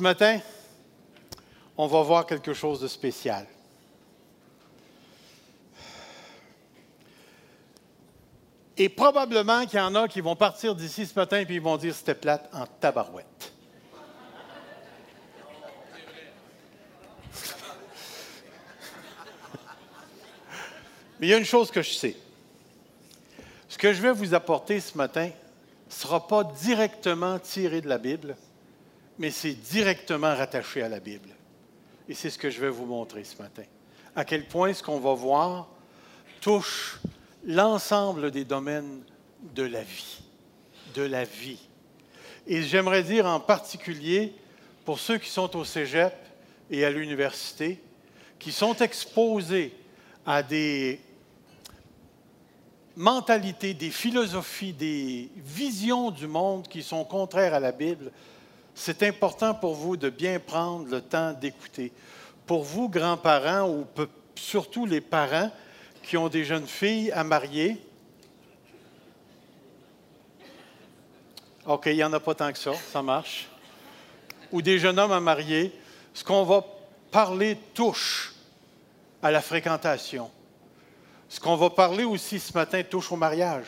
Ce matin, on va voir quelque chose de spécial. Et probablement qu'il y en a qui vont partir d'ici ce matin et ils vont dire c'était plate en tabarouette. Mais il y a une chose que je sais. Ce que je vais vous apporter ce matin ne sera pas directement tiré de la Bible, mais c'est directement rattaché à la Bible. Et c'est ce que je vais vous montrer ce matin. À quel point ce qu'on va voir touche l'ensemble des domaines de la vie. De la vie. Et j'aimerais dire en particulier pour ceux qui sont au cégep et à l'université, qui sont exposés à des mentalités, des philosophies, des visions du monde qui sont contraires à la Bible, c'est important pour vous de bien prendre le temps d'écouter. Pour vous, grands-parents, ou surtout les parents qui ont des jeunes filles à marier, OK, il n'y en a pas tant que ça, ça marche. Ou des jeunes hommes à marier, ce qu'on va parler touche à la fréquentation. Ce qu'on va parler aussi ce matin touche au mariage.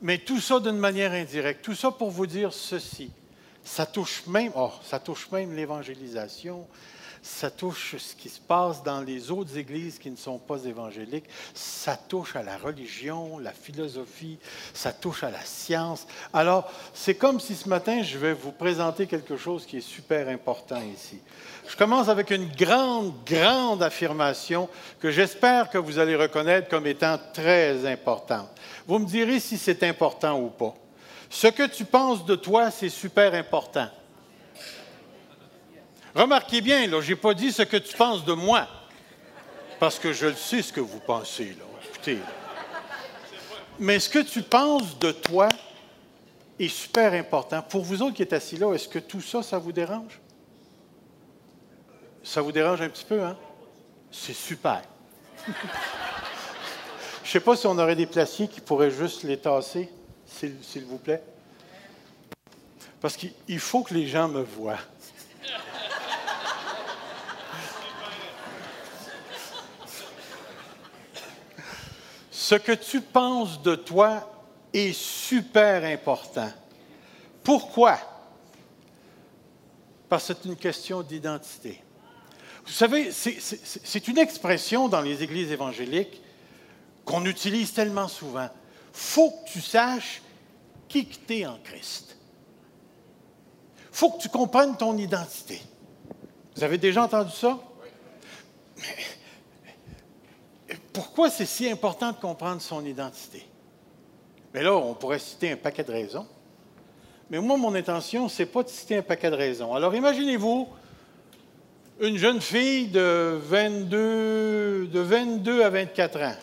Mais tout ça d'une manière indirecte. Tout ça pour vous dire ceci. Ça touche même, oh, ça touche même l'évangélisation, ça touche ce qui se passe dans les autres églises qui ne sont pas évangéliques, ça touche à la religion, la philosophie, ça touche à la science. Alors, c'est comme si ce matin, je vais vous présenter quelque chose qui est super important ici. Je commence avec une grande, grande affirmation que j'espère que vous allez reconnaître comme étant très importante. Vous me direz si c'est important ou pas. Ce que tu penses de toi, c'est super important. Remarquez bien, je n'ai pas dit ce que tu penses de moi, parce que je le sais ce que vous pensez. Écoutez. Mais ce que tu penses de toi est super important. Pour vous autres qui êtes assis là, est-ce que tout ça, ça vous dérange? Ça vous dérange un petit peu, hein? C'est super. je ne sais pas si on aurait des placiers qui pourraient juste les tasser s'il vous plaît? Parce qu'il faut que les gens me voient. Ce que tu penses de toi est super important. Pourquoi? Parce que c'est une question d'identité. Vous savez, c'est une expression dans les églises évangéliques qu'on utilise tellement souvent. Faut que tu saches qui tu es en Christ. Faut que tu comprennes ton identité. Vous avez déjà entendu ça? pourquoi c'est si important de comprendre son identité? Mais là, on pourrait citer un paquet de raisons. Mais moi, mon intention, ce n'est pas de citer un paquet de raisons. Alors, imaginez-vous une jeune fille de 22, de 22 à 24 ans,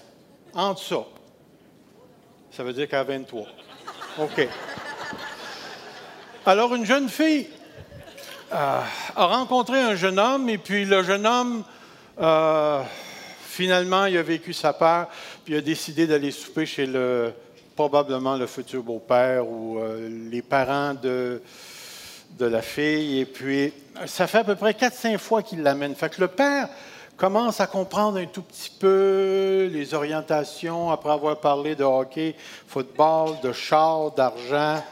entre ça. Ça veut dire qu'à 23. OK. Alors, une jeune fille euh, a rencontré un jeune homme, et puis le jeune homme, euh, finalement, il a vécu sa part, puis il a décidé d'aller souper chez le, probablement le futur beau-père ou euh, les parents de, de la fille. Et puis, ça fait à peu près 4-5 fois qu'il l'amène. Fait que le père commence à comprendre un tout petit peu les orientations après avoir parlé de hockey, football, de char, d'argent.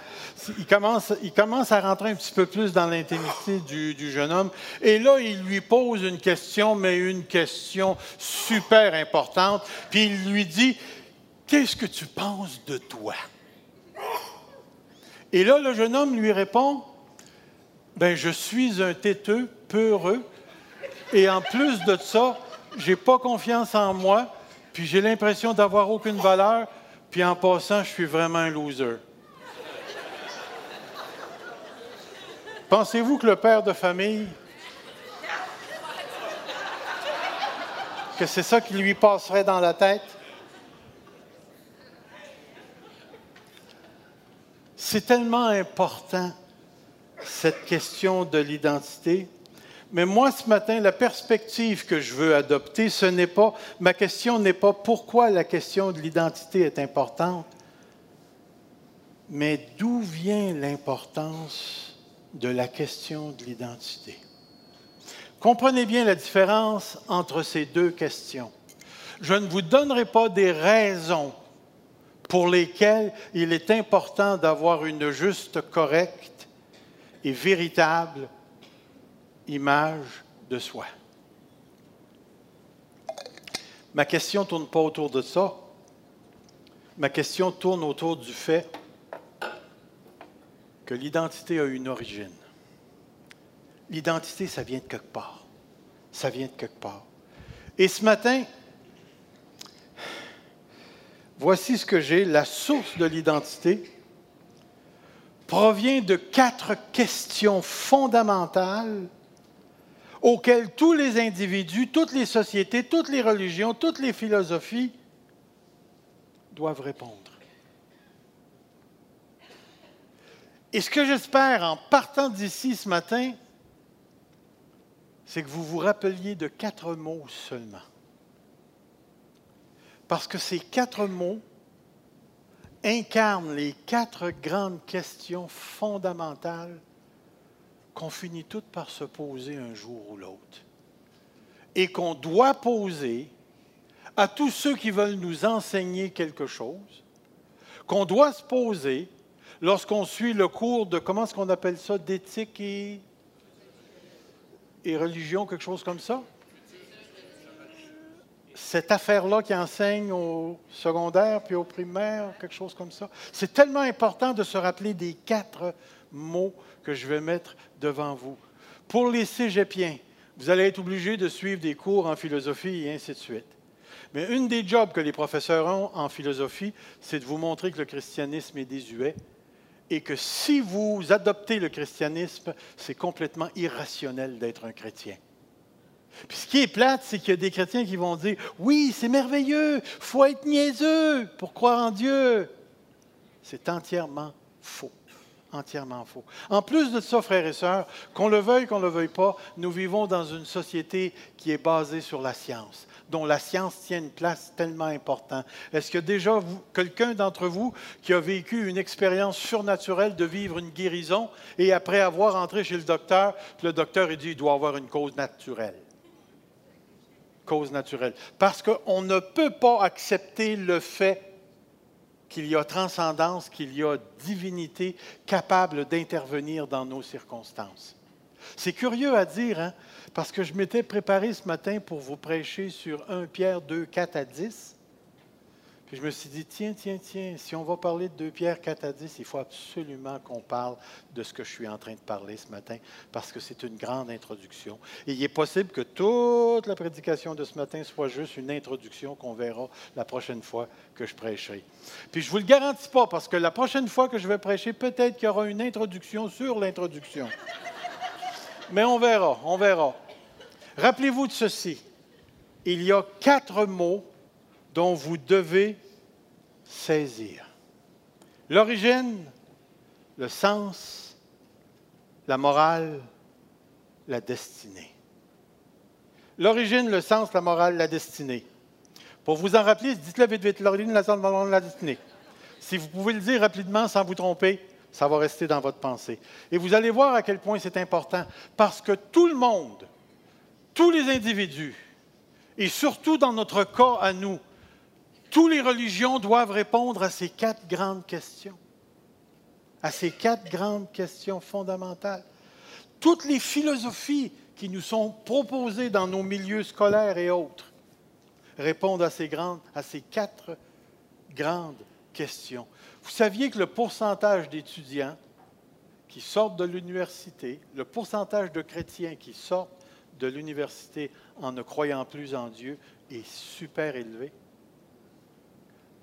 Il commence, il commence à rentrer un petit peu plus dans l'intimité du, jeune homme. Et là, il lui pose une question, mais une question super importante. Puis il lui dit, qu'est-ce que tu penses de toi? Et là, le jeune homme lui répond, ben, je suis un têteux, peureux, et en plus de ça, j'ai pas confiance en moi, puis j'ai l'impression d'avoir aucune valeur, puis en passant, je suis vraiment un loser. Pensez-vous que le père de famille, que c'est ça qui lui passerait dans la tête? C'est tellement important, cette question de l'identité. Mais moi, ce matin, la perspective que je veux adopter, ce n'est pas, ma question n'est pas pourquoi la question de l'identité est importante, mais d'où vient l'importance de la question de l'identité. Comprenez bien la différence entre ces deux questions. Je ne vous donnerai pas des raisons pour lesquelles il est important d'avoir une juste, correcte et véritable image de soi. Ma question ne tourne pas autour de ça. Ma question tourne autour du fait que l'identité a une origine. L'identité, ça vient de quelque part. Ça vient de quelque part. Et ce matin, voici ce que j'ai. La source de l'identité provient de quatre questions fondamentales auxquelles tous les individus, toutes les sociétés, toutes les religions, toutes les philosophies doivent répondre. Et ce que j'espère en partant d'ici ce matin, c'est que vous vous rappeliez de quatre mots seulement. Parce que ces quatre mots incarnent les quatre grandes questions fondamentales qu'on finit toutes par se poser un jour ou l'autre. Et qu'on doit poser à tous ceux qui veulent nous enseigner quelque chose, qu'on doit se poser lorsqu'on suit le cours de, comment est-ce qu'on appelle ça, d'éthique et, et religion, quelque chose comme ça? Cette affaire-là qui enseigne au secondaire puis au primaire, quelque chose comme ça. C'est tellement important de se rappeler des quatre mots que je vais mettre devant vous. Pour les cégepiens, vous allez être obligés de suivre des cours en philosophie et ainsi de suite. Mais une des jobs que les professeurs ont en philosophie, c'est de vous montrer que le christianisme est désuet et que si vous adoptez le christianisme, c'est complètement irrationnel d'être un chrétien. Puis ce qui est plate, c'est qu'il y a des chrétiens qui vont dire Oui, c'est merveilleux, faut être niaiseux pour croire en Dieu. C'est entièrement faux entièrement faux. En plus de ça, frères et sœurs, qu'on le veuille, qu'on ne le veuille pas, nous vivons dans une société qui est basée sur la science, dont la science tient une place tellement importante. Est-ce que déjà quelqu'un d'entre vous qui a vécu une expérience surnaturelle de vivre une guérison et après avoir entré chez le docteur, le docteur a dit il doit avoir une cause naturelle? Cause naturelle. Parce qu'on ne peut pas accepter le fait qu'il y a transcendance, qu'il y a divinité capable d'intervenir dans nos circonstances. C'est curieux à dire, hein, parce que je m'étais préparé ce matin pour vous prêcher sur 1 Pierre 2, 4 à 10. Puis je me suis dit, tiens, tiens, tiens, si on va parler de 2 Pierre 4 à 10, il faut absolument qu'on parle de ce que je suis en train de parler ce matin, parce que c'est une grande introduction. Et il est possible que toute la prédication de ce matin soit juste une introduction qu'on verra la prochaine fois que je prêcherai. Puis je ne vous le garantis pas, parce que la prochaine fois que je vais prêcher, peut-être qu'il y aura une introduction sur l'introduction. Mais on verra, on verra. Rappelez-vous de ceci. Il y a quatre mots dont vous devez saisir. L'origine, le sens, la morale, la destinée. L'origine, le sens, la morale, la destinée. Pour vous en rappeler, dites-le vite, vite. L'origine, le sens, la morale, la destinée. Si vous pouvez le dire rapidement sans vous tromper, ça va rester dans votre pensée. Et vous allez voir à quel point c'est important. Parce que tout le monde, tous les individus, et surtout dans notre cas à nous, toutes les religions doivent répondre à ces quatre grandes questions, à ces quatre grandes questions fondamentales. Toutes les philosophies qui nous sont proposées dans nos milieux scolaires et autres répondent à ces, à ces quatre grandes questions. Vous saviez que le pourcentage d'étudiants qui sortent de l'université, le pourcentage de chrétiens qui sortent de l'université en ne croyant plus en Dieu est super élevé?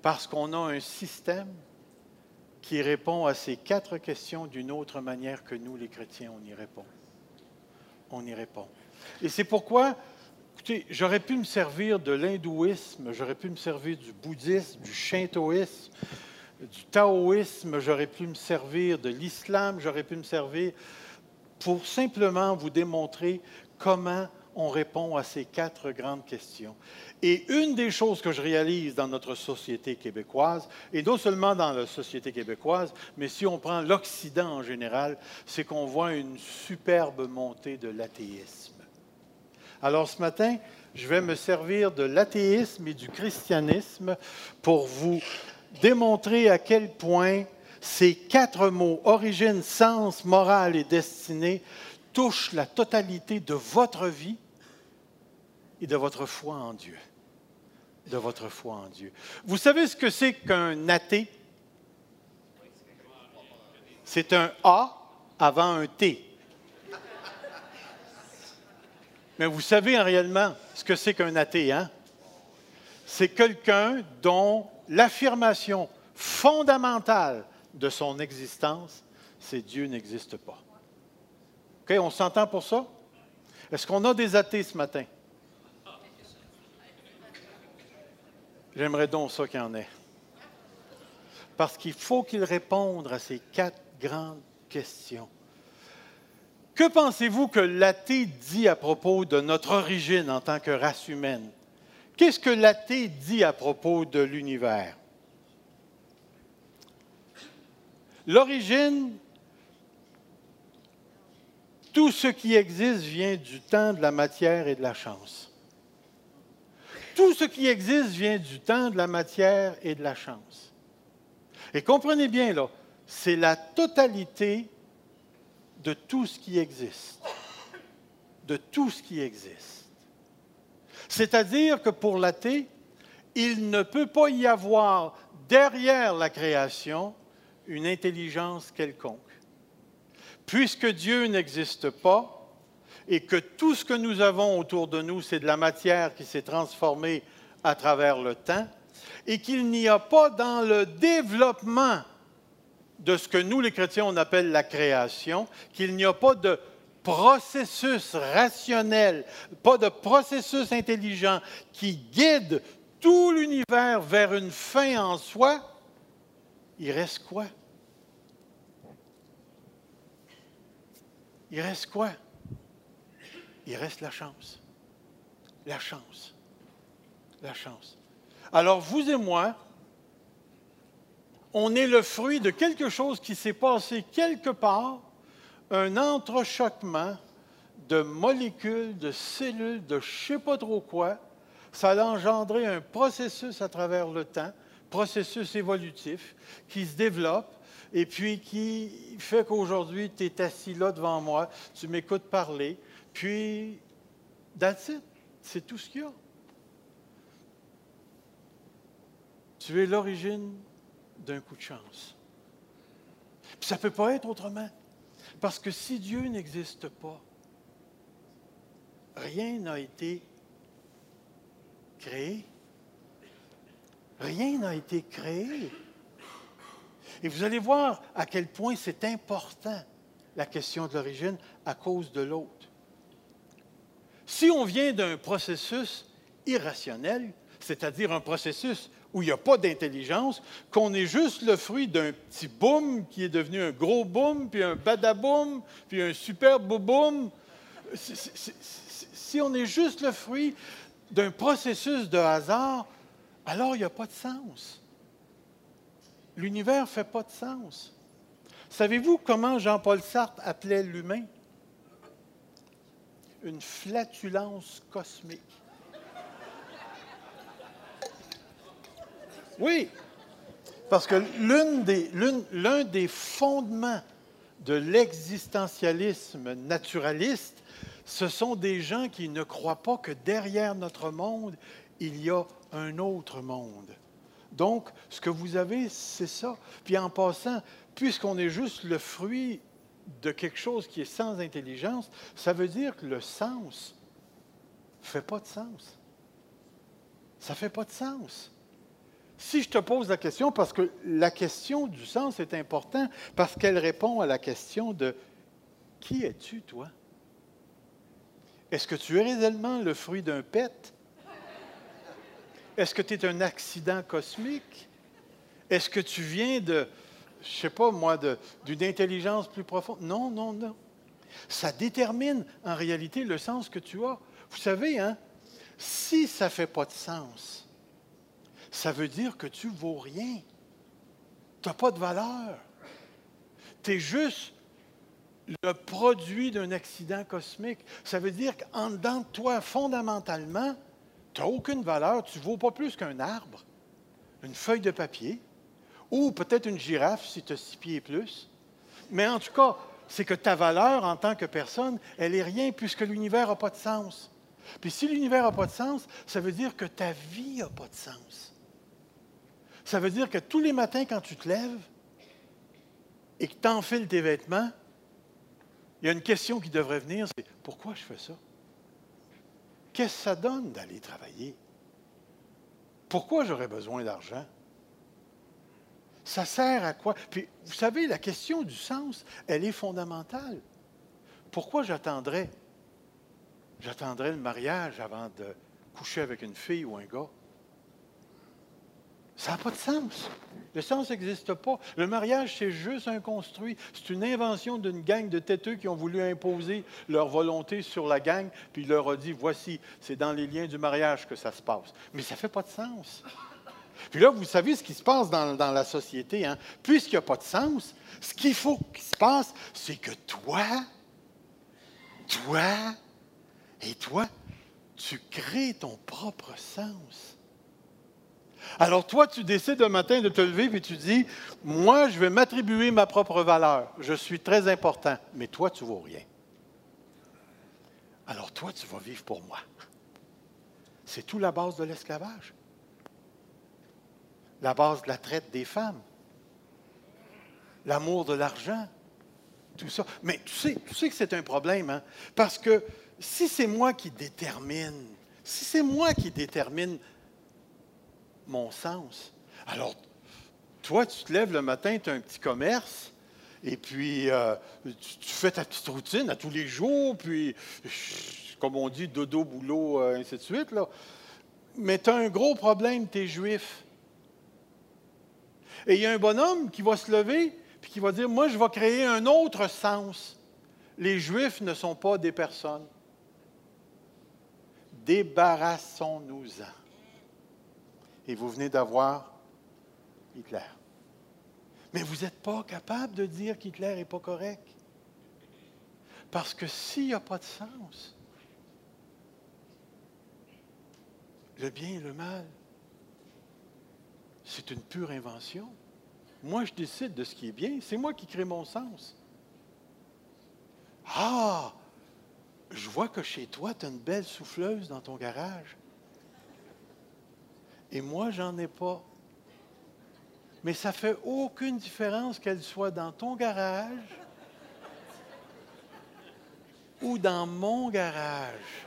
Parce qu'on a un système qui répond à ces quatre questions d'une autre manière que nous, les chrétiens, on y répond. On y répond. Et c'est pourquoi, écoutez, j'aurais pu me servir de l'hindouisme, j'aurais pu me servir du bouddhisme, du shintoïsme, du taoïsme, j'aurais pu me servir de l'islam, j'aurais pu me servir pour simplement vous démontrer comment on répond à ces quatre grandes questions. Et une des choses que je réalise dans notre société québécoise, et non seulement dans la société québécoise, mais si on prend l'Occident en général, c'est qu'on voit une superbe montée de l'athéisme. Alors ce matin, je vais me servir de l'athéisme et du christianisme pour vous démontrer à quel point ces quatre mots, origine, sens, morale et destinée, touchent la totalité de votre vie et de votre foi en Dieu. De votre foi en Dieu. Vous savez ce que c'est qu'un athée? C'est un A avant un T. Mais vous savez en réellement ce que c'est qu'un athée, hein? C'est quelqu'un dont l'affirmation fondamentale de son existence, c'est Dieu n'existe pas. On s'entend pour ça? Est-ce qu'on a des athées ce matin? J'aimerais donc ça qu'il y en ait. Parce qu'il faut qu'ils répondent à ces quatre grandes questions. Que pensez-vous que l'athée dit à propos de notre origine en tant que race humaine? Qu'est-ce que l'athée dit à propos de l'univers? L'origine, tout ce qui existe vient du temps, de la matière et de la chance. Tout ce qui existe vient du temps, de la matière et de la chance. Et comprenez bien, là, c'est la totalité de tout ce qui existe. De tout ce qui existe. C'est-à-dire que pour l'athée, il ne peut pas y avoir derrière la création une intelligence quelconque. Puisque Dieu n'existe pas et que tout ce que nous avons autour de nous, c'est de la matière qui s'est transformée à travers le temps, et qu'il n'y a pas dans le développement de ce que nous, les chrétiens, on appelle la création, qu'il n'y a pas de processus rationnel, pas de processus intelligent qui guide tout l'univers vers une fin en soi, il reste quoi? Il reste quoi? Il reste la chance. La chance. La chance. Alors, vous et moi, on est le fruit de quelque chose qui s'est passé quelque part, un entrechoquement de molécules, de cellules, de je ne sais pas trop quoi. Ça a engendré un processus à travers le temps, processus évolutif, qui se développe et puis qui fait qu'aujourd'hui, tu es assis là devant moi, tu m'écoutes parler, puis, that's. C'est tout ce qu'il y a. Tu es l'origine d'un coup de chance. Puis ça ne peut pas être autrement. Parce que si Dieu n'existe pas, rien n'a été créé. Rien n'a été créé. Et vous allez voir à quel point c'est important, la question de l'origine, à cause de l'autre. Si on vient d'un processus irrationnel, c'est-à-dire un processus où il n'y a pas d'intelligence, qu'on est juste le fruit d'un petit boom qui est devenu un gros boom, puis un badaboom, puis un super boom. Si on est juste le fruit d'un processus de hasard, alors il n'y a pas de sens. L'univers ne fait pas de sens. Savez-vous comment Jean-Paul Sartre appelait l'humain? Une flatulence cosmique. Oui, parce que l'un des, fondements de l'existentialisme naturaliste, ce sont des gens qui ne croient pas que derrière notre monde, il y a un autre monde. Donc, ce que vous avez, c'est ça. Puis en passant, puisqu'on est juste le fruit de quelque chose qui est sans intelligence, ça veut dire que le sens ne fait pas de sens. Ça ne fait pas de sens. Si je te pose la question, parce que la question du sens est importante, parce qu'elle répond à la question de qui es-tu, toi? Est-ce que tu es réellement le fruit d'un pet? Est-ce que tu es un accident cosmique? Est-ce que tu viens de, je sais pas moi, d'une intelligence plus profonde? Non, non, non. Ça détermine en réalité le sens que tu as. Vous savez, hein, si ça ne fait pas de sens, ça veut dire que tu ne vaux rien. Tu n'as pas de valeur. Tu es juste le produit d'un accident cosmique. Ça veut dire qu'en dedans de toi, fondamentalement, tu n'as aucune valeur. Tu ne vaux pas plus qu'un arbre, une feuille de papier, ou peut-être une girafe si tu as six pieds et plus. Mais en tout cas, c'est que ta valeur en tant que personne, elle est rien puisque l'univers n'a pas de sens. Puis si l'univers n'a pas de sens, ça veut dire que ta vie n'a pas de sens. Ça veut dire que tous les matins, quand tu te lèves et que tu enfiles tes vêtements, il y a une question qui devrait venir, c'est pourquoi je fais ça? Qu'est-ce que ça donne d'aller travailler? Pourquoi j'aurais besoin d'argent? Ça sert à quoi? Puis, vous savez, la question du sens, elle est fondamentale. Pourquoi j'attendrais? J'attendrais le mariage avant de coucher avec une fille ou un gars. Ça n'a pas de sens. Le sens n'existe pas. Le mariage, c'est juste un construit. C'est une invention d'une gang de têteux qui ont voulu imposer leur volonté sur la gang, puis il leur a dit, voici, c'est dans les liens du mariage que ça se passe. Mais ça ne fait pas de sens. Puis là, vous savez ce qui se passe dans, la société. Hein? Puisqu'il n'y a pas de sens, ce qu'il faut qu'il se passe, c'est que toi, toi et toi, tu crées ton propre sens. Alors toi, tu décides un matin de te lever et tu dis, moi, je vais m'attribuer ma propre valeur. Je suis très important, mais toi, tu ne vaux rien. Alors toi, tu vas vivre pour moi. C'est tout la base de l'esclavage. La base de la traite des femmes. L'amour de l'argent. Tout ça. Mais tu sais, tu sais que c'est un problème, hein? Parce que si c'est moi qui détermine, si c'est moi qui détermine mon sens. Alors, toi, tu te lèves le matin, tu as un petit commerce, et puis euh, tu, fais ta petite routine à tous les jours, puis, comme on dit, dodo, boulot, euh, ainsi de suite. Mais tu as un gros problème, tu es juif. Et il y a un bonhomme qui va se lever, puis qui va dire, moi, je vais créer un autre sens. Les juifs ne sont pas des personnes. Débarrassons-nous-en et vous venez d'avoir Hitler. Mais vous n'êtes pas capable de dire qu'Hitler n'est pas correct. Parce que s'il n'y a pas de sens, le bien et le mal, c'est une pure invention. Moi, je décide de ce qui est bien. C'est moi qui crée mon sens. Ah, je vois que chez toi, tu as une belle souffleuse dans ton garage. Et moi, j'en ai pas. Mais ça fait aucune différence qu'elle soit dans ton garage ou dans mon garage.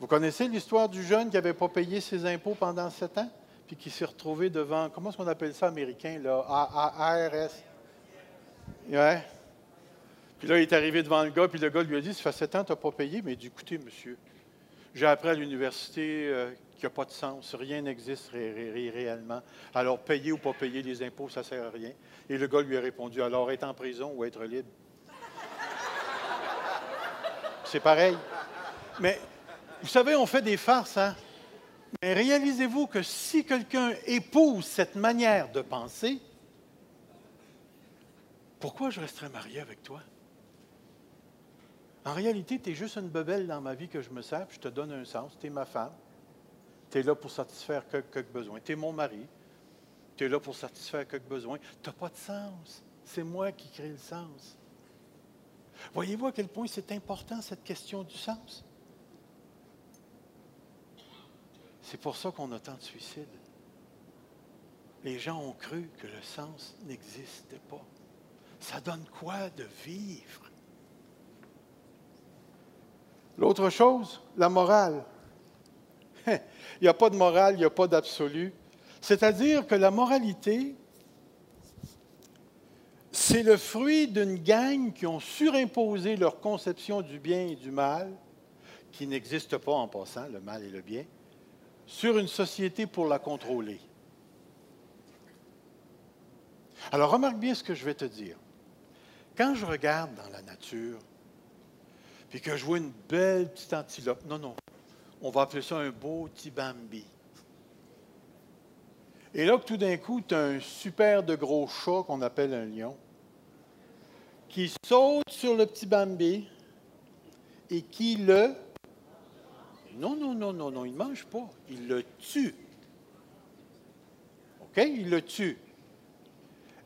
Vous connaissez l'histoire du jeune qui n'avait pas payé ses impôts pendant sept ans, puis qui s'est retrouvé devant, comment est-ce qu'on appelle ça américain, là, ARS? Ouais. Puis là, il est arrivé devant le gars, puis le gars lui a dit, ça fait sept ans, tu n'as pas payé. Mais il dit, écoutez, monsieur, j'ai appris à l'université euh, qui n'a pas de sens. Rien n'existe réellement. Alors, payer ou pas payer les impôts, ça ne sert à rien. Et le gars lui a répondu, alors être en prison ou être libre? C'est pareil. Mais, vous savez, on fait des farces, hein? Mais réalisez-vous que si quelqu'un épouse cette manière de penser, pourquoi je resterais marié avec toi? En réalité, tu es juste une bebelle dans ma vie que je me sers, je te donne un sens, tu es ma femme. Tu es là pour satisfaire quelques besoins. Tu es mon mari. Tu es là pour satisfaire quelques besoins. Tu n'as pas de sens. C'est moi qui crée le sens. Voyez-vous à quel point c'est important cette question du sens? C'est pour ça qu'on a tant de suicides. Les gens ont cru que le sens n'existait pas. Ça donne quoi de vivre? L'autre chose, la morale. il n'y a pas de morale, il n'y a pas d'absolu. C'est-à-dire que la moralité, c'est le fruit d'une gang qui ont surimposé leur conception du bien et du mal, qui n'existe pas en passant, le mal et le bien, sur une société pour la contrôler. Alors remarque bien ce que je vais te dire. Quand je regarde dans la nature, puis que je vois une belle petite antilope. Non, non. On va appeler ça un beau petit Bambi. Et là, tout d'un coup, tu as un super de gros chat qu'on appelle un lion qui saute sur le petit Bambi et qui le... Non, non, non, non, non, il ne mange pas. Il le tue. OK? Il le tue.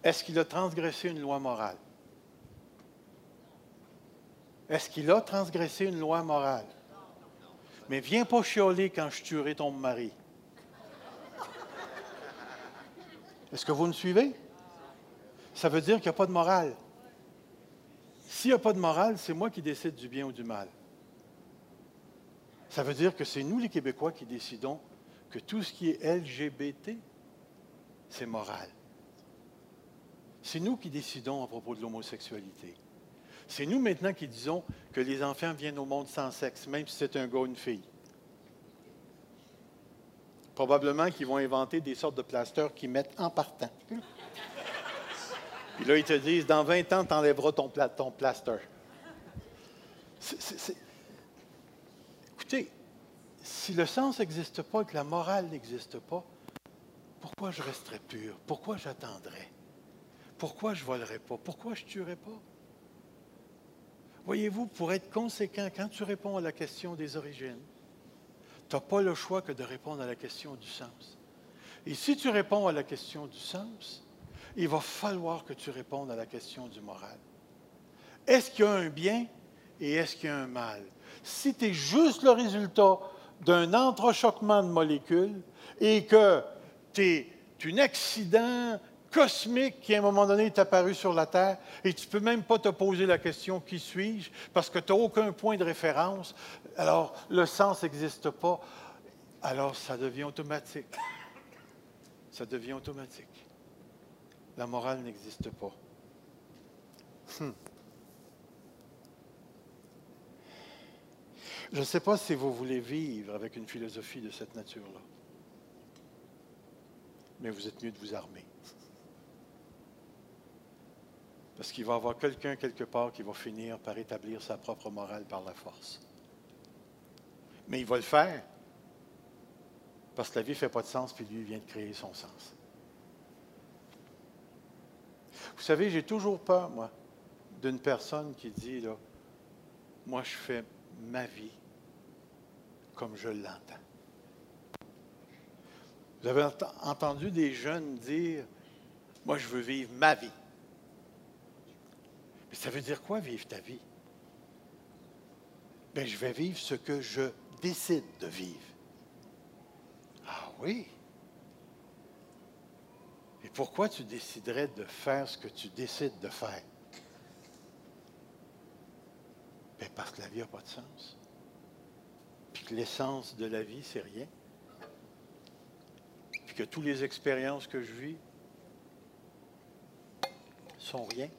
Est-ce qu'il a transgressé une loi morale? Est-ce qu'il a transgressé une loi morale? Mais viens pas chioler quand je tuerai ton mari. Est-ce que vous me suivez? Ça veut dire qu'il n'y a pas de morale. S'il n'y a pas de morale, c'est moi qui décide du bien ou du mal. Ça veut dire que c'est nous, les Québécois, qui décidons que tout ce qui est LGBT, c'est moral. C'est nous qui décidons à propos de l'homosexualité. C'est nous maintenant qui disons que les enfants viennent au monde sans sexe, même si c'est un gars ou une fille. Probablement qu'ils vont inventer des sortes de plasters qu'ils mettent en partant. Puis là, ils te disent, dans 20 ans, tu enlèveras ton, ton plaster. Écoutez, si le sens n'existe pas et que la morale n'existe pas, pourquoi je resterai pur? Pourquoi j'attendrai? Pourquoi je ne volerai pas? Pourquoi je ne tuerai pas? Voyez-vous, pour être conséquent, quand tu réponds à la question des origines, tu n'as pas le choix que de répondre à la question du sens. Et si tu réponds à la question du sens, il va falloir que tu répondes à la question du moral. Est-ce qu'il y a un bien et est-ce qu'il y a un mal? Si tu es juste le résultat d'un entrechoquement de molécules et que tu es un accident cosmique qui, à un moment donné, est apparu sur la Terre et tu ne peux même pas te poser la question qui suis-je? Parce que tu n'as aucun point de référence, alors le sens n'existe pas, alors ça devient automatique. Ça devient automatique. La morale n'existe pas. Hmm. Je ne sais pas si vous voulez vivre avec une philosophie de cette nature-là, mais vous êtes mieux de vous armer. Parce qu'il va y avoir quelqu'un quelque part qui va finir par établir sa propre morale par la force. Mais il va le faire parce que la vie ne fait pas de sens, puis lui vient de créer son sens. Vous savez, j'ai toujours peur, moi, d'une personne qui dit, là, moi, je fais ma vie comme je l'entends. Vous avez entendu des jeunes dire, moi, je veux vivre ma vie. Mais ça veut dire quoi, vivre ta vie? Bien, je vais vivre ce que je décide de vivre. Ah oui? Et pourquoi tu déciderais de faire ce que tu décides de faire? Bien parce que la vie n'a pas de sens. Puis que l'essence de la vie, c'est rien. Puis que toutes les expériences que je vis sont rien.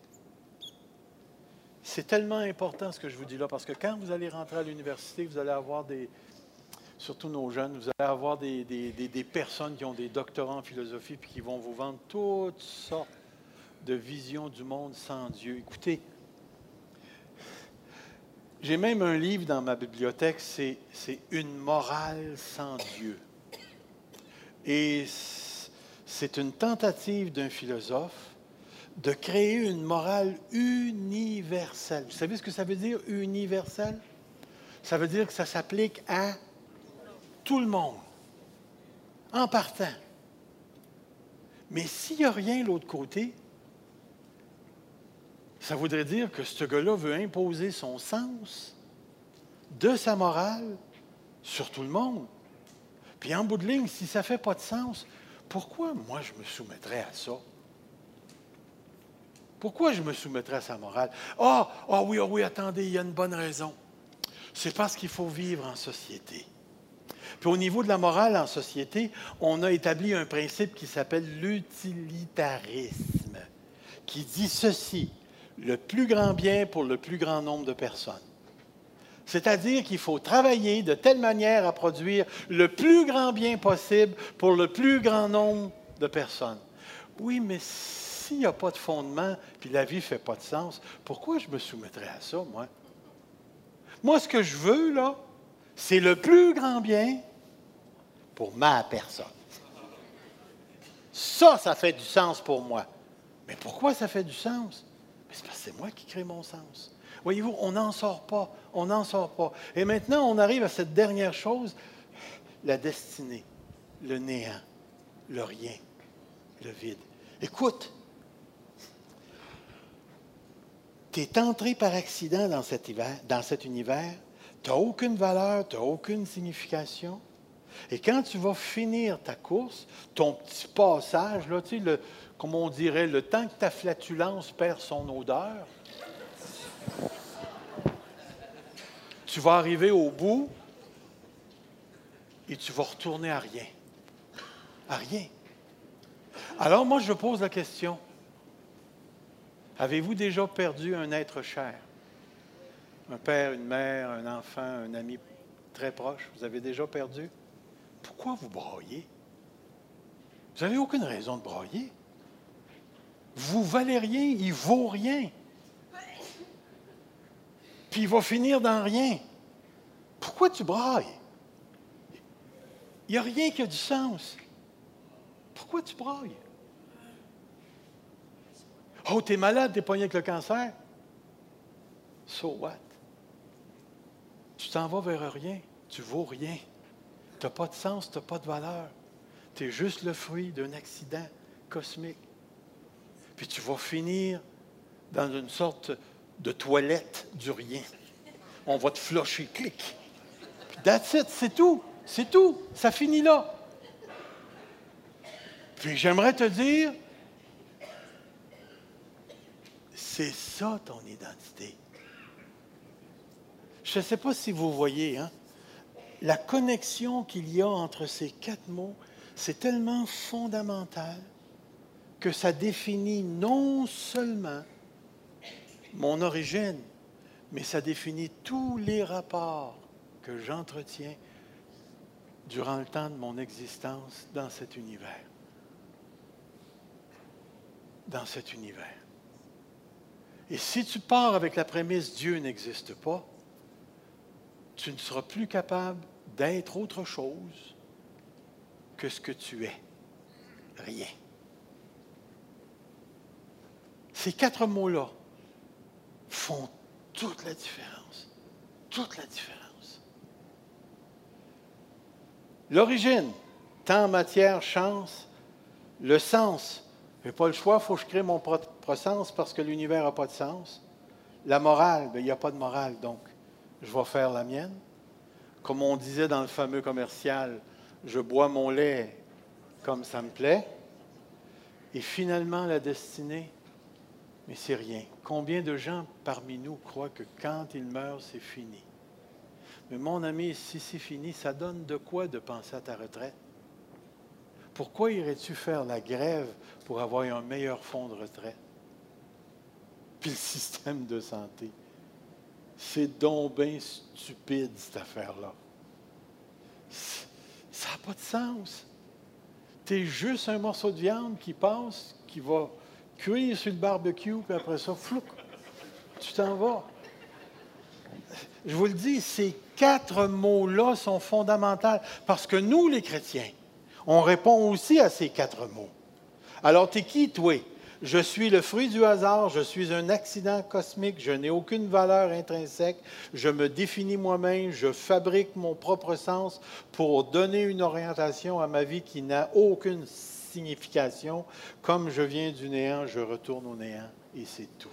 C'est tellement important ce que je vous dis là, parce que quand vous allez rentrer à l'université, vous allez avoir des, surtout nos jeunes, vous allez avoir des, personnes qui ont des doctorats en philosophie puis qui vont vous vendre toutes sortes de visions du monde sans Dieu. Écoutez, j'ai même un livre dans ma bibliothèque, c'est Une morale sans Dieu. Et c'est une tentative d'un philosophe de créer une morale universelle. Vous savez ce que ça veut dire, universelle? Ça veut dire que ça s'applique à tout le monde, en partant. Mais s'il n'y a rien de l'autre côté, ça voudrait dire que ce gars-là veut imposer son sens de sa morale sur tout le monde. Puis en bout de ligne, si ça ne fait pas de sens, pourquoi moi je me soumettrais à ça? Pourquoi je me soumettrais à sa morale? Ah, oh, oh oui, oh oui, attendez, il y a une bonne raison. C'est parce qu'il faut vivre en société. Puis au niveau de la morale en société, on a établi un principe qui s'appelle l'utilitarisme, qui dit ceci, le plus grand bien pour le plus grand nombre de personnes. C'est-à-dire qu'il faut travailler de telle manière à produire le plus grand bien possible pour le plus grand nombre de personnes. Oui, mais s'il n'y a pas de fondement, puis la vie ne fait pas de sens, pourquoi je me soumettrais à ça, moi? Moi, ce que je veux, là, c'est le plus grand bien pour ma personne. Ça, ça fait du sens pour moi. Mais pourquoi ça fait du sens? C'est parce que c'est moi qui crée mon sens. Voyez-vous, on n'en sort pas. On n'en sort pas. Et maintenant, on arrive à cette dernière chose, la destinée, le néant, le rien, le vide. Écoute, tu es entré par accident dans cet, univers, tu n'as aucune valeur, tu n'as aucune signification. Et quand tu vas finir ta course, ton petit passage, là, tu sais, le, comme on dirait, le temps que ta flatulence perd son odeur, tu vas arriver au bout et tu vas retourner à rien. À rien. Alors moi, je pose la question. Avez-vous déjà perdu un être cher? Un père, une mère, un enfant, un ami très proche? Vous avez déjà perdu? Pourquoi vous broyez? Vous n'avez aucune raison de broyer. Vous valez rien, il vaut rien. Puis il va finir dans rien. Pourquoi tu brailles? Il n'y a rien qui a du sens. Pourquoi tu brailles? Oh, t'es malade, t'es pogné avec le cancer? So what? Tu t'en vas vers rien. Tu vaux rien. Tu n'as pas de sens, tu n'as pas de valeur. Tu es juste le fruit d'un accident cosmique. Puis tu vas finir dans une sorte de toilette du rien. On va te flusher, clic. Puis that's it, c'est tout. C'est tout. Ça finit là. Puis j'aimerais te dire, c'est ça ton identité. Je ne sais pas si vous voyez, hein? la connexion qu'il y a entre ces quatre mots, c'est tellement fondamental que ça définit non seulement mon origine, mais ça définit tous les rapports que j'entretiens durant le temps de mon existence dans cet univers. Dans cet univers. Et si tu pars avec la prémisse Dieu n'existe pas, tu ne seras plus capable d'être autre chose que ce que tu es. Rien. Ces quatre mots-là font toute la différence. Toute la différence. L'origine, temps, matière, chance, le sens. Je n'ai pas le choix, il faut que je crée mon propre sens parce que l'univers n'a pas de sens. La morale, ben, il n'y a pas de morale, donc je vais faire la mienne. Comme on disait dans le fameux commercial, je bois mon lait comme ça me plaît. Et finalement, la destinée, mais c'est rien. Combien de gens parmi nous croient que quand ils meurent, c'est fini? Mais mon ami, si c'est fini, ça donne de quoi de penser à ta retraite? Pourquoi irais-tu faire la grève pour avoir un meilleur fonds de retraite? Puis le système de santé. C'est donc bien stupide, cette affaire-là. Ça n'a pas de sens. Tu es juste un morceau de viande qui passe, qui va cuire sur le barbecue, puis après ça, flou, tu t'en vas. Je vous le dis, ces quatre mots-là sont fondamentaux parce que nous, les chrétiens, on répond aussi à ces quatre mots. Alors, tu es qui, toi? Je suis le fruit du hasard, je suis un accident cosmique, je n'ai aucune valeur intrinsèque, je me définis moi-même, je fabrique mon propre sens pour donner une orientation à ma vie qui n'a aucune signification. Comme je viens du néant, je retourne au néant et c'est tout.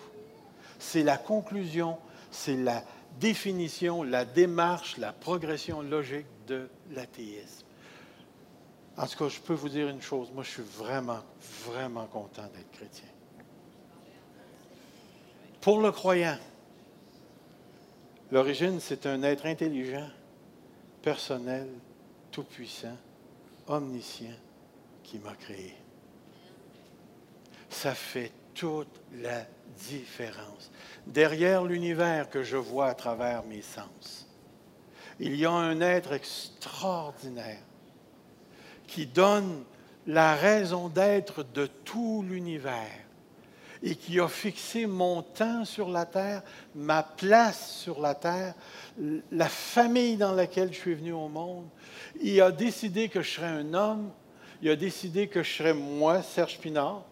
C'est la conclusion, c'est la définition, la démarche, la progression logique de l'athéisme. En tout cas, je peux vous dire une chose, moi je suis vraiment, vraiment content d'être chrétien. Pour le croyant, l'origine, c'est un être intelligent, personnel, tout-puissant, omniscient, qui m'a créé. Ça fait toute la différence. Derrière l'univers que je vois à travers mes sens, il y a un être extraordinaire qui donne la raison d'être de tout l'univers et qui a fixé mon temps sur la terre, ma place sur la terre, la famille dans laquelle je suis venu au monde. Il a décidé que je serais un homme. Il a décidé que je serais moi, Serge Pinard.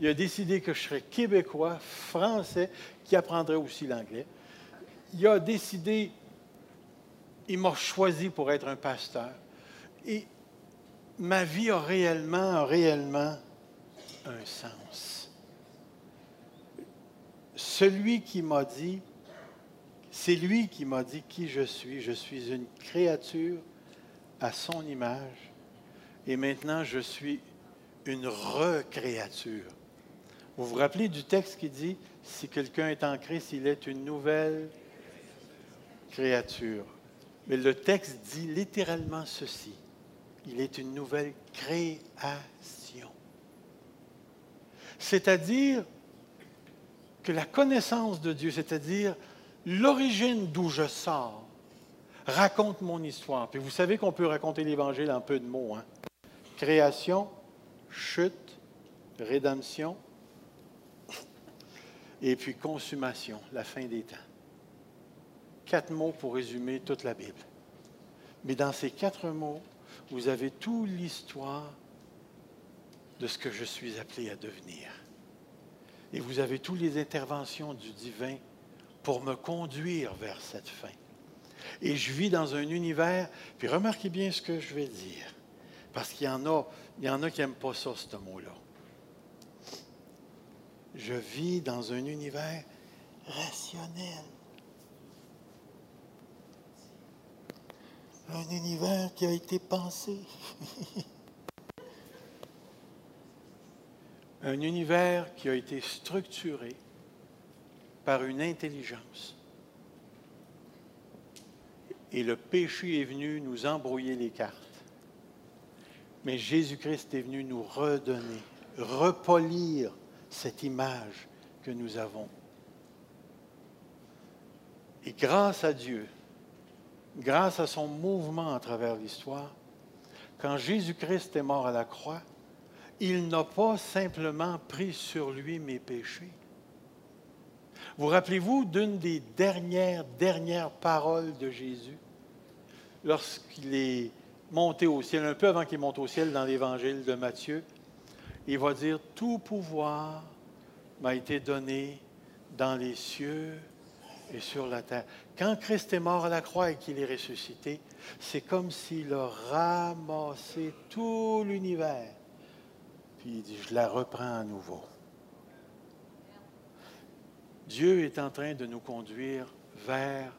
Il a décidé que je serais québécois, français, qui apprendrait aussi l'anglais. Il a décidé, il m'a choisi pour être un pasteur. Ma vie a réellement, réellement un sens. Celui qui m'a dit, c'est lui qui m'a dit qui je suis. Je suis une créature à son image. Et maintenant, je suis une recréature. Vous vous rappelez du texte qui dit, si quelqu'un est en Christ, il est une nouvelle créature. Mais le texte dit littéralement ceci. Il est une nouvelle création. C'est-à-dire que la connaissance de Dieu, c'est-à-dire l'origine d'où je sors, raconte mon histoire. Puis vous savez qu'on peut raconter l'Évangile en peu de mots. Hein? Création, chute, rédemption, et puis consommation, la fin des temps. Quatre mots pour résumer toute la Bible. Mais dans ces quatre mots, vous avez toute l'histoire de ce que je suis appelé à devenir. Et vous avez toutes les interventions du divin pour me conduire vers cette fin. Et je vis dans un univers, puis remarquez bien ce que je vais dire, parce qu'il y en a, il y en a qui n'aiment pas ça, ce mot-là je vis dans un univers rationnel. Un univers qui a été pensé. un univers qui a été structuré par une intelligence. Et le péché est venu nous embrouiller les cartes. Mais Jésus-Christ est venu nous redonner, repolir cette image que nous avons. Et grâce à Dieu, grâce à son mouvement à travers l'histoire, quand Jésus-Christ est mort à la croix, il n'a pas simplement pris sur lui mes péchés. Vous rappelez-vous d'une des dernières, dernières paroles de Jésus lorsqu'il est monté au ciel, un peu avant qu'il monte au ciel dans l'évangile de Matthieu, il va dire, tout pouvoir m'a été donné dans les cieux et sur la terre. Quand Christ est mort à la croix et qu'il est ressuscité, c'est comme s'il a ramassé tout l'univers. Puis il dit, je la reprends à nouveau. Dieu est en train de nous conduire vers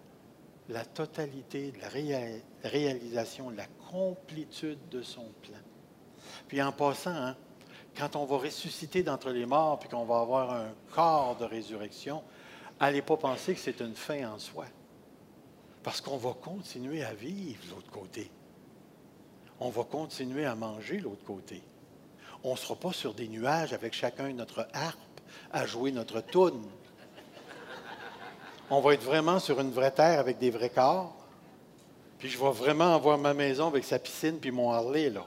la totalité de la réalisation, la complétude de son plan. Puis en passant, hein, quand on va ressusciter d'entre les morts, puis qu'on va avoir un corps de résurrection, allez pas penser que c'est une fin en soi. Parce qu'on va continuer à vivre l'autre côté. On va continuer à manger l'autre côté. On ne sera pas sur des nuages avec chacun notre harpe à jouer notre toune. On va être vraiment sur une vraie terre avec des vrais corps. Puis je vais vraiment avoir ma maison avec sa piscine puis mon Harley, là.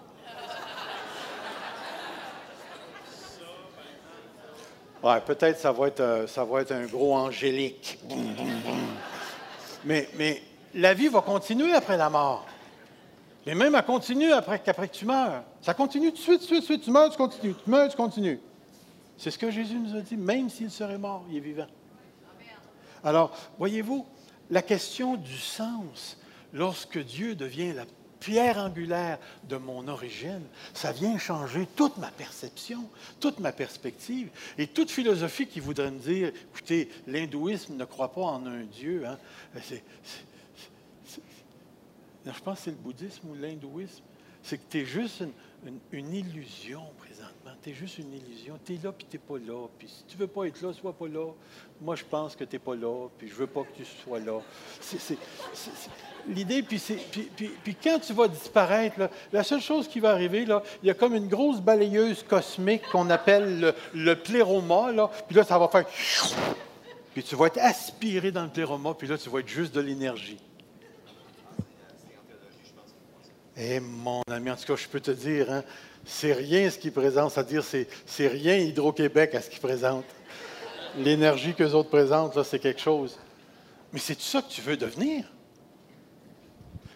Ouais, peut-être ça va être euh, ça va être un gros angélique. mais, mais la vie va continuer après la mort. Et même elle continue après qu'après que tu meurs. Ça continue tout de suite, tout de suite, tout de suite. Tu meurs, tu continues. Tu meurs, tu continues. C'est ce que Jésus nous a dit. Même s'il serait mort, il est vivant. Alors, voyez-vous, la question du sens, lorsque Dieu devient la pierre angulaire de mon origine, ça vient changer toute ma perception, toute ma perspective. Et toute philosophie qui voudrait me dire, écoutez, l'hindouisme ne croit pas en un Dieu. Hein. je pense que c'est le bouddhisme ou l'hindouisme. C'est que tu es juste une, illusion présentement. Tu es juste une illusion. Tu es là, puis tu n'es pas là. Puis si tu ne veux pas être là, sois pas là. Moi, je pense que tu n'es pas là, puis je ne veux pas que tu sois là. C'est l'idée, puis, puis, puis, quand tu vas disparaître, la seule chose qui va arriver, là, il y a comme une grosse balayeuse cosmique qu'on appelle le, le pléroma, là, puis là, ça va faire... Puis tu vas être aspiré dans le pléroma, puis là, tu vas être juste de l'énergie. Eh, mon ami, en tout cas, je peux te dire, hein, c'est rien ce qu'il présente, c'est-à-dire c'est, rien Hydro-Québec à ce qu'il présente. l'énergie que les autres présentent, là, c'est quelque chose. Mais c'est ça que tu veux devenir?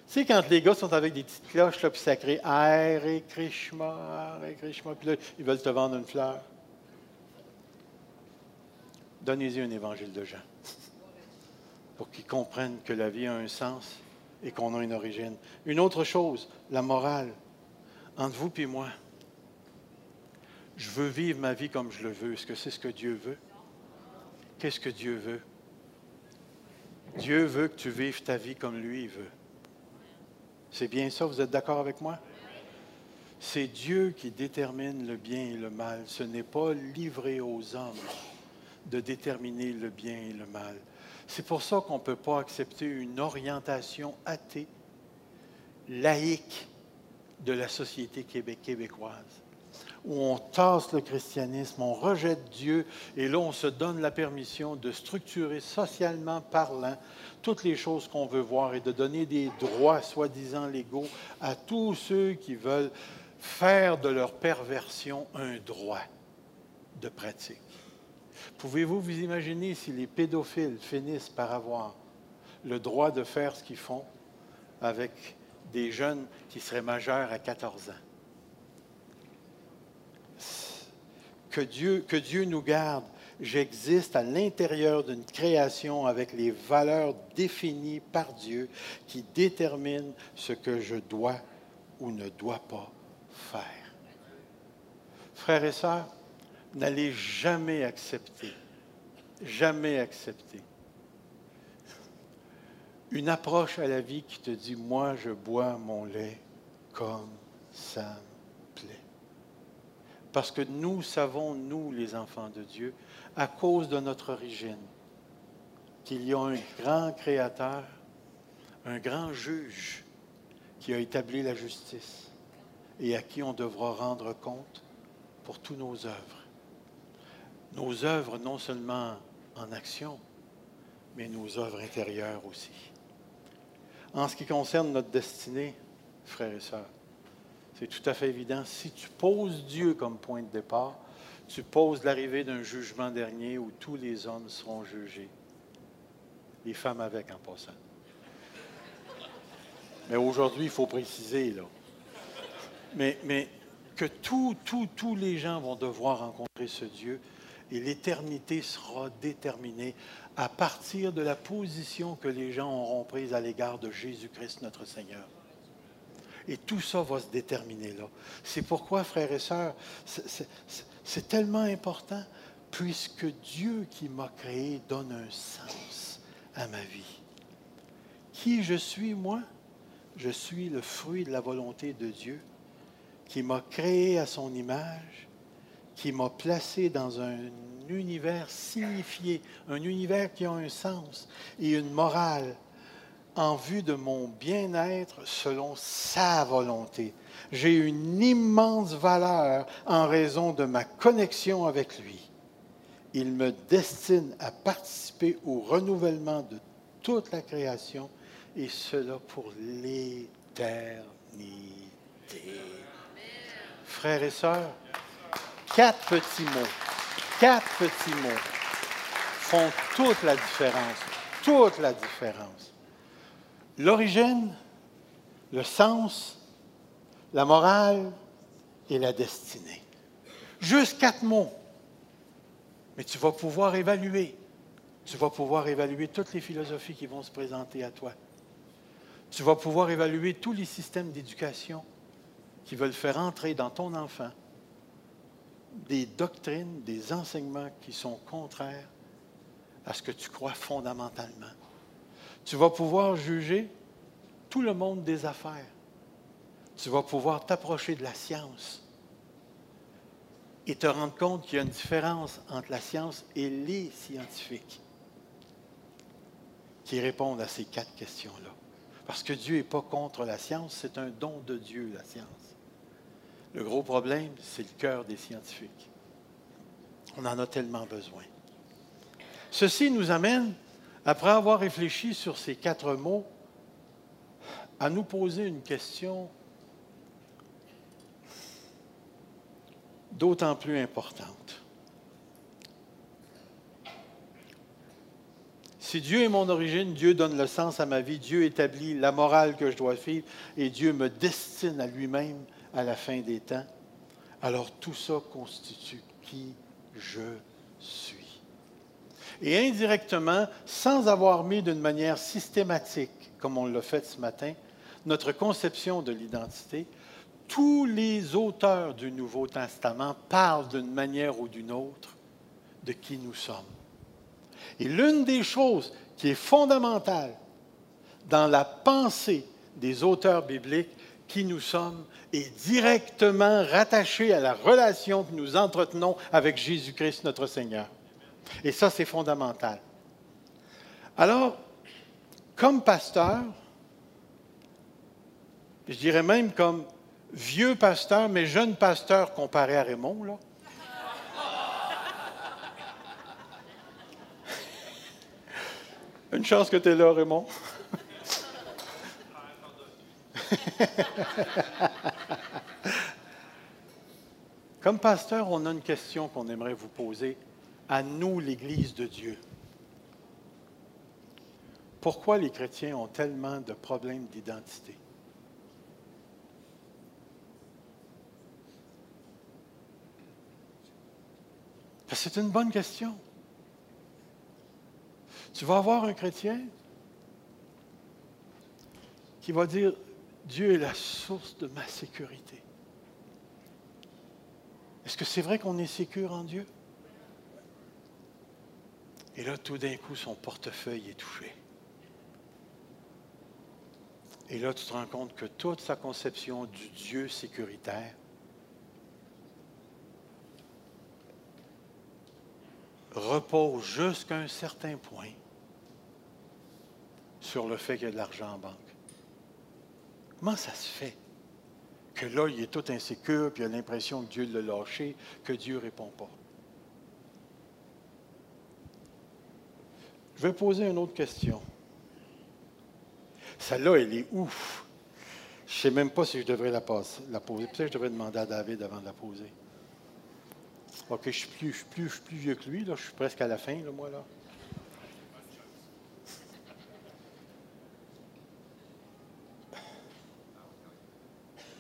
Tu sais, quand les gars sont avec des petites cloches, là, puis ça crée Hare Krishna, Hare Krishna, puis là, ils veulent te vendre une fleur. Donnez-y un évangile de Jean pour qu'ils comprennent que la vie a un sens et qu'on a une origine. Une autre chose, la morale. Entre vous et moi, je veux vivre ma vie comme je le veux. Est-ce que c'est ce que Dieu veut? Qu'est-ce que Dieu veut? Dieu veut que tu vives ta vie comme lui veut. C'est bien ça, vous êtes d'accord avec moi? C'est Dieu qui détermine le bien et le mal. Ce n'est pas livré aux hommes de déterminer le bien et le mal. C'est pour ça qu'on ne peut pas accepter une orientation athée, laïque de la société québécoise où on tasse le christianisme, on rejette Dieu, et là, on se donne la permission de structurer socialement parlant toutes les choses qu'on veut voir et de donner des droits soi-disant légaux à tous ceux qui veulent faire de leur perversion un droit de pratique. Pouvez-vous vous imaginer si les pédophiles finissent par avoir le droit de faire ce qu'ils font avec des jeunes qui seraient majeurs à 14 ans? que Dieu, nous garde. J'existe à l'intérieur d'une création avec les valeurs définies par Dieu qui déterminent ce que je dois ou ne dois pas faire. Frères et sœurs, n'allez jamais accepter, jamais accepter une approche à la vie qui te dit, moi je bois mon lait comme ça parce que nous savons, nous les enfants de Dieu, à cause de notre origine, qu'il y a un grand créateur, un grand juge qui a établi la justice et à qui on devra rendre compte pour tous nos œuvres. Nos œuvres non seulement en action, mais nos œuvres intérieures aussi. En ce qui concerne notre destinée, frères et sœurs, c'est tout à fait évident. Si tu poses Dieu comme point de départ, tu poses l'arrivée d'un jugement dernier où tous les hommes seront jugés. Les femmes avec en passant. Mais aujourd'hui, il faut préciser, là. Mais, que tous, tous, tous les gens vont devoir rencontrer ce Dieu et l'éternité sera déterminée à partir de la position que les gens auront prise à l'égard de Jésus-Christ, notre Seigneur. Et tout ça va se déterminer là. C'est pourquoi, frères et sœurs, c'est tellement important, puisque Dieu qui m'a créé donne un sens à ma vie. Qui je suis, moi? Je suis le fruit de la volonté de Dieu, qui m'a créé à son image, qui m'a placé dans un univers signifié, un univers qui a un sens et une morale en vue de mon bien-être selon sa volonté. J'ai une immense valeur en raison de ma connexion avec lui. Il me destine à participer au renouvellement de toute la création et cela pour l'éternité. Frères et sœurs, quatre petits mots, quatre petits mots font toute la différence, toute la différence l'origine, le sens, la morale et la destinée. Juste quatre mots. Mais tu vas pouvoir évaluer. Tu vas pouvoir évaluer toutes les philosophies qui vont se présenter à toi. Tu vas pouvoir évaluer tous les systèmes d'éducation qui veulent faire entrer dans ton enfant des doctrines, des enseignements qui sont contraires à ce que tu crois fondamentalement. Tu vas pouvoir juger tout le monde des affaires. Tu vas pouvoir t'approcher de la science et te rendre compte qu'il y a une différence entre la science et les scientifiques qui répondent à ces quatre questions-là. Parce que Dieu n'est pas contre la science, c'est un don de Dieu, la science. Le gros problème, c'est le cœur des scientifiques. On en a tellement besoin. Ceci nous amène après avoir réfléchi sur ces quatre mots, à nous poser une question d'autant plus importante. Si Dieu est mon origine, Dieu donne le sens à ma vie, Dieu établit la morale que je dois vivre et Dieu me destine à lui-même à la fin des temps, alors tout ça constitue qui je suis. Et indirectement, sans avoir mis d'une manière systématique, comme on l'a fait ce matin, notre conception de l'identité, tous les auteurs du Nouveau Testament parlent d'une manière ou d'une autre de qui nous sommes. Et l'une des choses qui est fondamentale dans la pensée des auteurs bibliques, qui nous sommes, est directement rattachée à la relation que nous entretenons avec Jésus-Christ notre Seigneur. Et ça, c'est fondamental. Alors, comme pasteur, je dirais même comme vieux pasteur, mais jeune pasteur comparé à Raymond, là. Une chance que tu es là, Raymond. Comme pasteur, on a une question qu'on aimerait vous poser à nous, l'Église de Dieu. Pourquoi les chrétiens ont tellement de problèmes d'identité? C'est une bonne question. Tu vas avoir un chrétien qui va dire, Dieu est la source de ma sécurité. Est-ce que c'est vrai qu'on est sécure en Dieu? Et là, tout d'un coup, son portefeuille est touché. Et là, tu te rends compte que toute sa conception du Dieu sécuritaire repose jusqu'à un certain point sur le fait qu'il y a de l'argent en banque. Comment ça se fait que là, il est tout insécure, puis il a l'impression que Dieu l'a lâché, que Dieu ne répond pas? Je vais poser une autre question. Celle-là, elle est ouf. Je ne sais même pas si je devrais la, poser. Peut-être que je devrais demander à David avant de la poser. OK, je suis plus, je plus, plus vieux que lui, là. je suis presque à la fin, là, moi, là.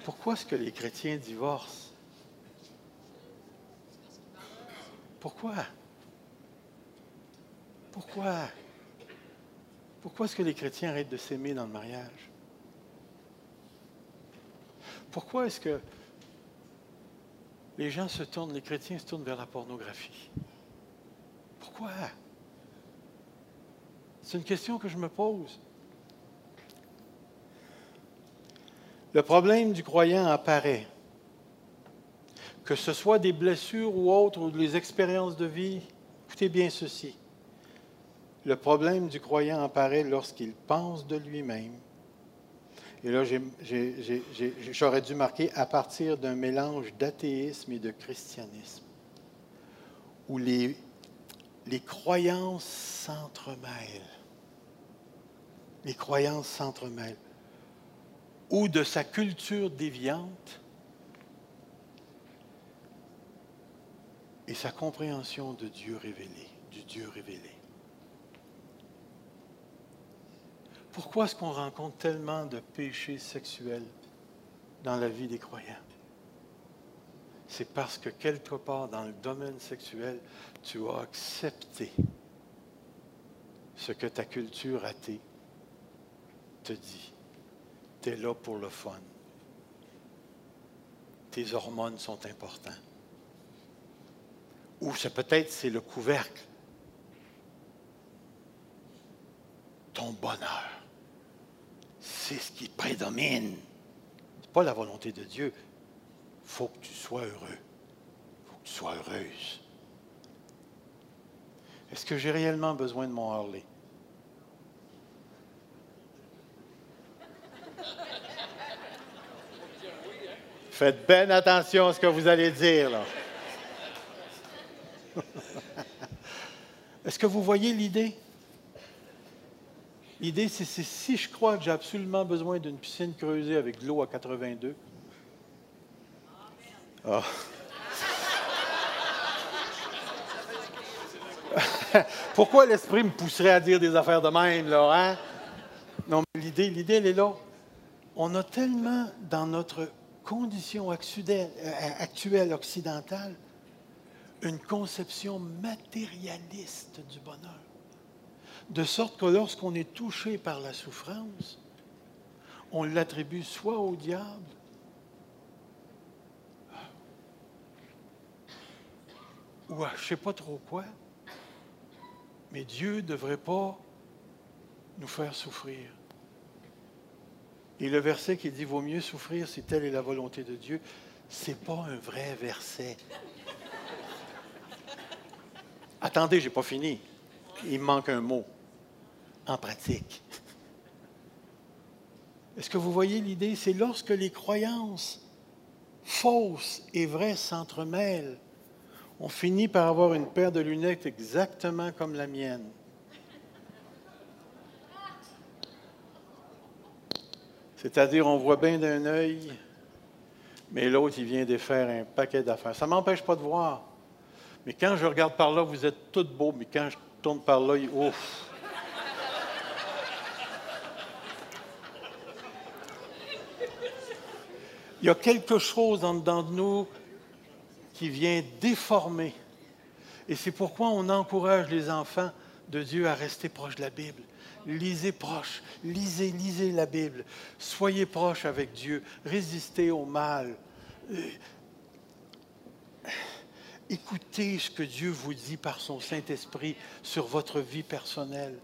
Pourquoi est-ce que les chrétiens divorcent? Pourquoi? Pourquoi? Pourquoi est-ce que les chrétiens arrêtent de s'aimer dans le mariage? Pourquoi est-ce que les gens se tournent, les chrétiens se tournent vers la pornographie? Pourquoi? C'est une question que je me pose. Le problème du croyant apparaît. Que ce soit des blessures ou autres, ou des expériences de vie, écoutez bien ceci. Le problème du croyant apparaît lorsqu'il pense de lui-même. Et là, j'aurais dû marquer à partir d'un mélange d'athéisme et de christianisme, où les, les croyances s'entremêlent. Les croyances s'entremêlent. Ou de sa culture déviante et sa compréhension de Dieu révélé, du Dieu révélé. Pourquoi est-ce qu'on rencontre tellement de péchés sexuels dans la vie des croyants? C'est parce que quelque part dans le domaine sexuel, tu as accepté ce que ta culture athée te dit. Là pour le fun. Tes hormones sont importantes. Ou c'est peut-être c'est le couvercle. Ton bonheur c'est ce qui prédomine. Ce pas la volonté de Dieu. Il faut que tu sois heureux. Il faut que tu sois heureuse. Est-ce que j'ai réellement besoin de mon Harley? Faites bien attention à ce que vous allez dire, là. Est-ce que vous voyez l'idée? L'idée, c'est si je crois que j'ai absolument besoin d'une piscine creusée avec de l'eau à 82. Ah. Pourquoi l'esprit me pousserait à dire des affaires de même, là, hein? Non, mais l'idée, l'idée, elle est là. On a tellement, dans notre condition actuelle, actuelle occidentale, une conception matérialiste du bonheur. De sorte que lorsqu'on est touché par la souffrance, on l'attribue soit au diable, ou à je ne sais pas trop quoi, mais Dieu ne devrait pas nous faire souffrir. Et le verset qui dit Vaut mieux souffrir si telle est la volonté de Dieu, ce n'est pas un vrai verset. Attendez, je n'ai pas fini. Il manque un mot. En pratique. Est-ce que vous voyez l'idée? C'est lorsque les croyances fausses et vraies s'entremêlent, on finit par avoir une paire de lunettes exactement comme la mienne. C'est-à-dire, on voit bien d'un œil, mais l'autre, il vient défaire un paquet d'affaires. Ça ne m'empêche pas de voir. Mais quand je regarde par là, vous êtes toutes beaux, mais quand je tourne par là, ouf! Il y a quelque chose en dedans de nous qui vient déformer. Et c'est pourquoi on encourage les enfants de Dieu à rester proches de la Bible. Lisez proche, lisez, lisez la Bible. Soyez proche avec Dieu. Résistez au mal. Euh, écoutez ce que Dieu vous dit par son Saint-Esprit sur votre vie personnelle.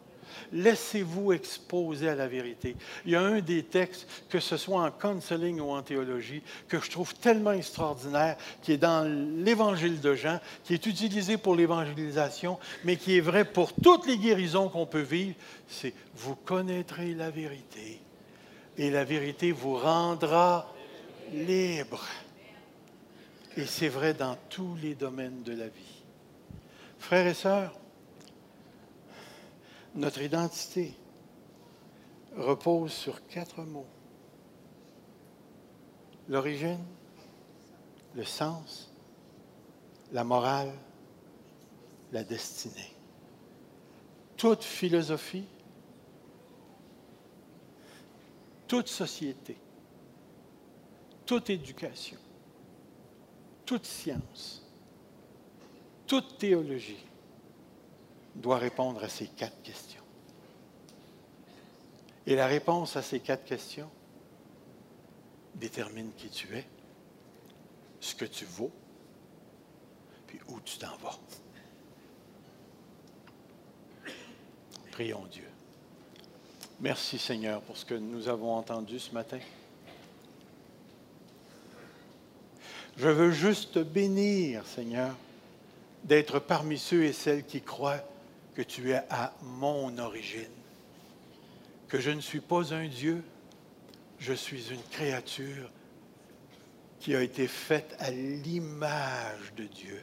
Laissez-vous exposer à la vérité. Il y a un des textes, que ce soit en counseling ou en théologie, que je trouve tellement extraordinaire, qui est dans l'Évangile de Jean, qui est utilisé pour l'évangélisation, mais qui est vrai pour toutes les guérisons qu'on peut vivre. C'est vous connaîtrez la vérité et la vérité vous rendra libre. Et c'est vrai dans tous les domaines de la vie. Frères et sœurs, notre identité repose sur quatre mots. L'origine, le sens, la morale, la destinée. Toute philosophie, toute société, toute éducation, toute science, toute théologie doit répondre à ces quatre questions. Et la réponse à ces quatre questions détermine qui tu es, ce que tu vaux, puis où tu t'en vas. Prions Dieu. Merci Seigneur pour ce que nous avons entendu ce matin. Je veux juste bénir, Seigneur, d'être parmi ceux et celles qui croient tu es à mon origine, que je ne suis pas un Dieu, je suis une créature qui a été faite à l'image de Dieu.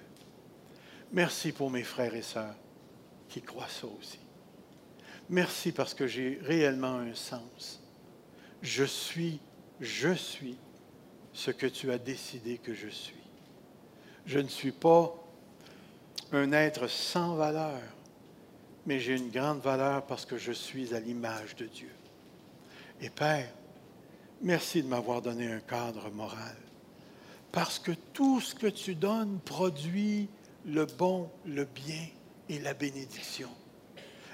Merci pour mes frères et sœurs qui croient ça aussi. Merci parce que j'ai réellement un sens. Je suis, je suis ce que tu as décidé que je suis. Je ne suis pas un être sans valeur mais j'ai une grande valeur parce que je suis à l'image de Dieu. Et Père, merci de m'avoir donné un cadre moral, parce que tout ce que tu donnes produit le bon, le bien et la bénédiction.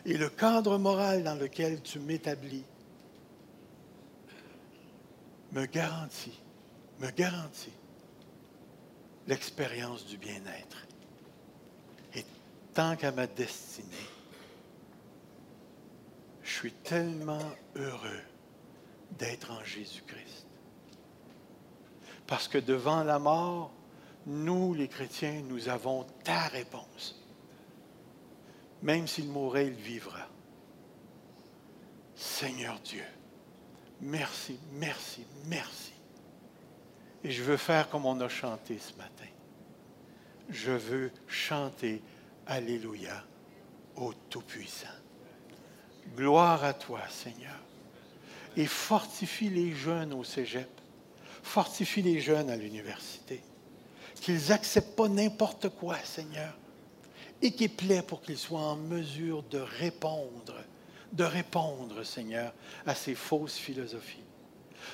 Et le cadre moral dans lequel tu m'établis me garantit, me garantit l'expérience du bien-être. Et tant qu'à ma destinée, je suis tellement heureux d'être en Jésus-Christ. Parce que devant la mort, nous, les chrétiens, nous avons ta réponse. Même s'il mourrait, il vivra. Seigneur Dieu, merci, merci, merci. Et je veux faire comme on a chanté ce matin. Je veux chanter Alléluia au Tout-Puissant. Gloire à toi, Seigneur. Et fortifie les jeunes au cégep. Fortifie les jeunes à l'université. Qu'ils n'acceptent pas n'importe quoi, Seigneur. Équipe-les pour qu'ils soient en mesure de répondre, de répondre, Seigneur, à ces fausses philosophies.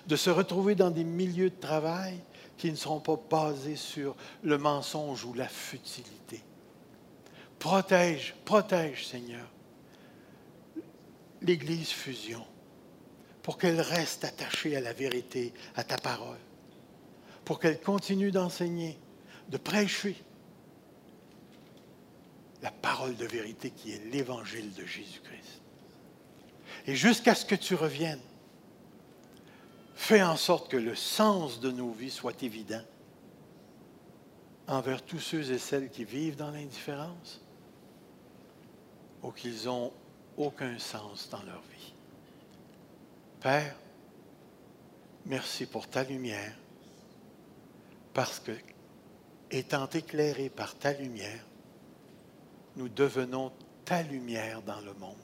De se retrouver dans des milieux de travail qui ne seront pas basés sur le mensonge ou la futilité. Protège, protège, Seigneur, l'Église fusion pour qu'elle reste attachée à la vérité, à ta parole, pour qu'elle continue d'enseigner, de prêcher la parole de vérité qui est l'évangile de Jésus-Christ. Et jusqu'à ce que tu reviennes, fais en sorte que le sens de nos vies soit évident envers tous ceux et celles qui vivent dans l'indifférence ou qu'ils n'ont aucun sens dans leur vie. Père, merci pour ta lumière, parce que, étant éclairés par ta lumière, nous devenons ta lumière dans le monde.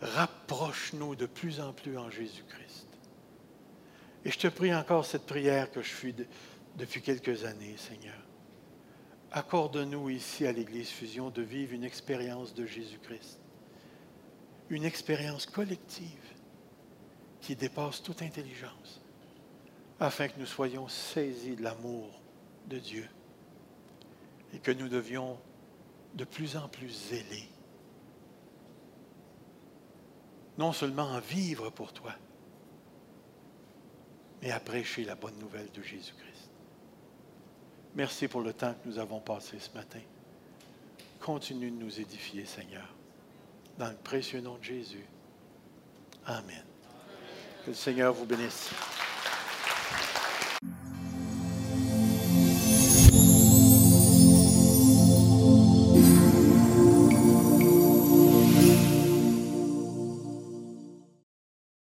Rapproche-nous de plus en plus en Jésus-Christ. Et je te prie encore cette prière que je fais depuis quelques années, Seigneur. Accorde-nous ici à l'Église Fusion de vivre une expérience de Jésus-Christ, une expérience collective qui dépasse toute intelligence, afin que nous soyons saisis de l'amour de Dieu et que nous devions de plus en plus zélés, non seulement à vivre pour toi, mais à prêcher la bonne nouvelle de Jésus-Christ. Merci pour le temps que nous avons passé ce matin. Continue de nous édifier, Seigneur, dans le précieux nom de Jésus. Amen. Que le Seigneur vous bénisse.